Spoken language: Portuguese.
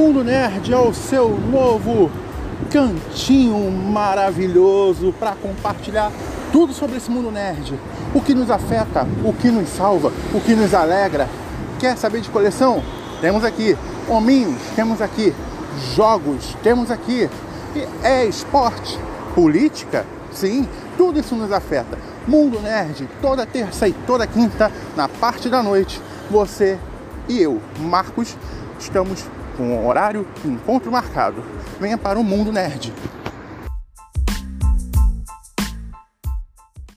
Mundo Nerd é o seu novo cantinho maravilhoso para compartilhar tudo sobre esse mundo nerd. O que nos afeta, o que nos salva, o que nos alegra. Quer saber de coleção? Temos aqui. Hominhos, temos aqui. Jogos, temos aqui. É esporte, política, sim, tudo isso nos afeta. Mundo Nerd, toda terça e toda quinta, na parte da noite, você e eu, Marcos, estamos com um horário encontro marcado. Venha para o Mundo Nerd.